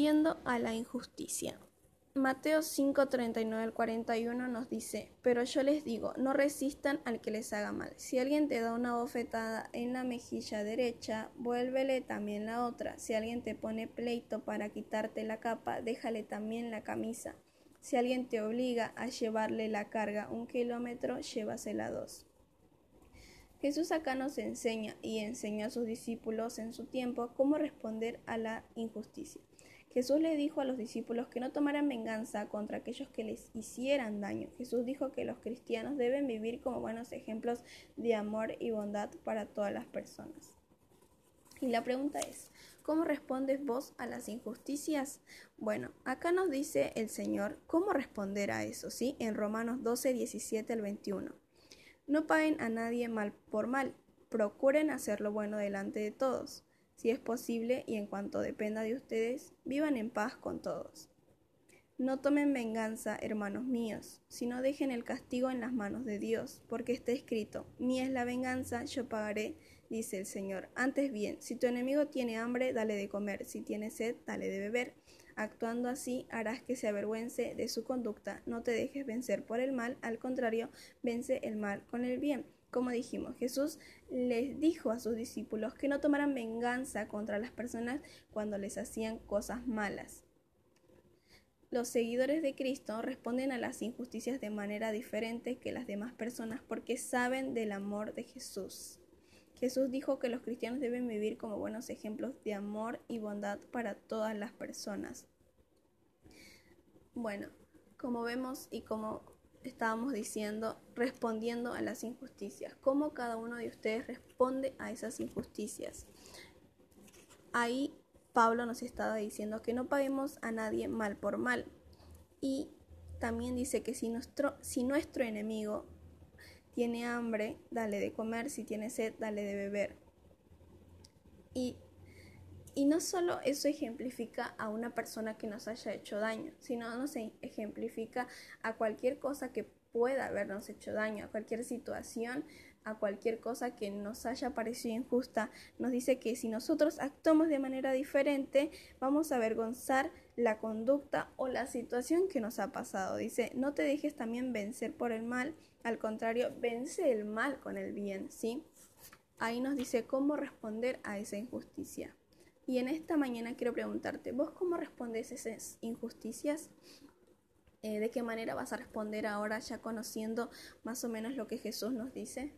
A la injusticia. Mateo 5, 39 al 41 nos dice, pero yo les digo, no resistan al que les haga mal. Si alguien te da una bofetada en la mejilla derecha, vuélvele también la otra. Si alguien te pone pleito para quitarte la capa, déjale también la camisa. Si alguien te obliga a llevarle la carga un kilómetro, llévasela dos. Jesús acá nos enseña y enseñó a sus discípulos en su tiempo cómo responder a la injusticia. Jesús le dijo a los discípulos que no tomaran venganza contra aquellos que les hicieran daño. Jesús dijo que los cristianos deben vivir como buenos ejemplos de amor y bondad para todas las personas. Y la pregunta es, ¿cómo respondes vos a las injusticias? Bueno, acá nos dice el Señor cómo responder a eso, ¿sí? En Romanos 12, 17 al 21. No paguen a nadie mal por mal, procuren hacer lo bueno delante de todos. Si es posible y en cuanto dependa de ustedes, vivan en paz con todos. No tomen venganza, hermanos míos, sino dejen el castigo en las manos de Dios, porque está escrito, mía es la venganza, yo pagaré, dice el Señor. Antes bien, si tu enemigo tiene hambre, dale de comer, si tiene sed, dale de beber. Actuando así, harás que se avergüence de su conducta. No te dejes vencer por el mal, al contrario, vence el mal con el bien. Como dijimos, Jesús les dijo a sus discípulos que no tomaran venganza contra las personas cuando les hacían cosas malas. Los seguidores de Cristo responden a las injusticias de manera diferente que las demás personas porque saben del amor de Jesús. Jesús dijo que los cristianos deben vivir como buenos ejemplos de amor y bondad para todas las personas. Bueno, como vemos y como estábamos diciendo, respondiendo a las injusticias, cómo cada uno de ustedes responde a esas injusticias. Ahí Pablo nos estaba diciendo que no paguemos a nadie mal por mal. Y también dice que si nuestro, si nuestro enemigo tiene hambre, dale de comer, si tiene sed, dale de beber. Y, y no solo eso ejemplifica a una persona que nos haya hecho daño, sino nos ejemplifica a cualquier cosa que pueda habernos hecho daño, a cualquier situación, a cualquier cosa que nos haya parecido injusta. Nos dice que si nosotros actuamos de manera diferente, vamos a avergonzar la conducta o la situación que nos ha pasado. Dice, no te dejes también vencer por el mal, al contrario, vence el mal con el bien, ¿sí? Ahí nos dice cómo responder a esa injusticia. Y en esta mañana quiero preguntarte, ¿vos cómo respondes a esas injusticias? Eh, ¿De qué manera vas a responder ahora ya conociendo más o menos lo que Jesús nos dice?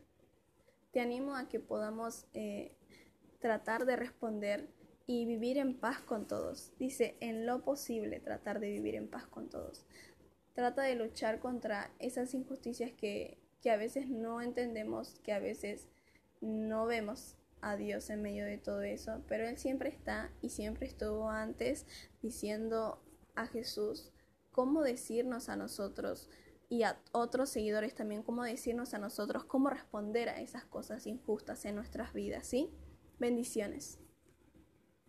Te animo a que podamos eh, tratar de responder y vivir en paz con todos. Dice, en lo posible tratar de vivir en paz con todos. Trata de luchar contra esas injusticias que, que a veces no entendemos, que a veces no vemos a Dios en medio de todo eso, pero Él siempre está y siempre estuvo antes diciendo a Jesús cómo decirnos a nosotros y a otros seguidores también cómo decirnos a nosotros cómo responder a esas cosas injustas en nuestras vidas, ¿sí? Bendiciones.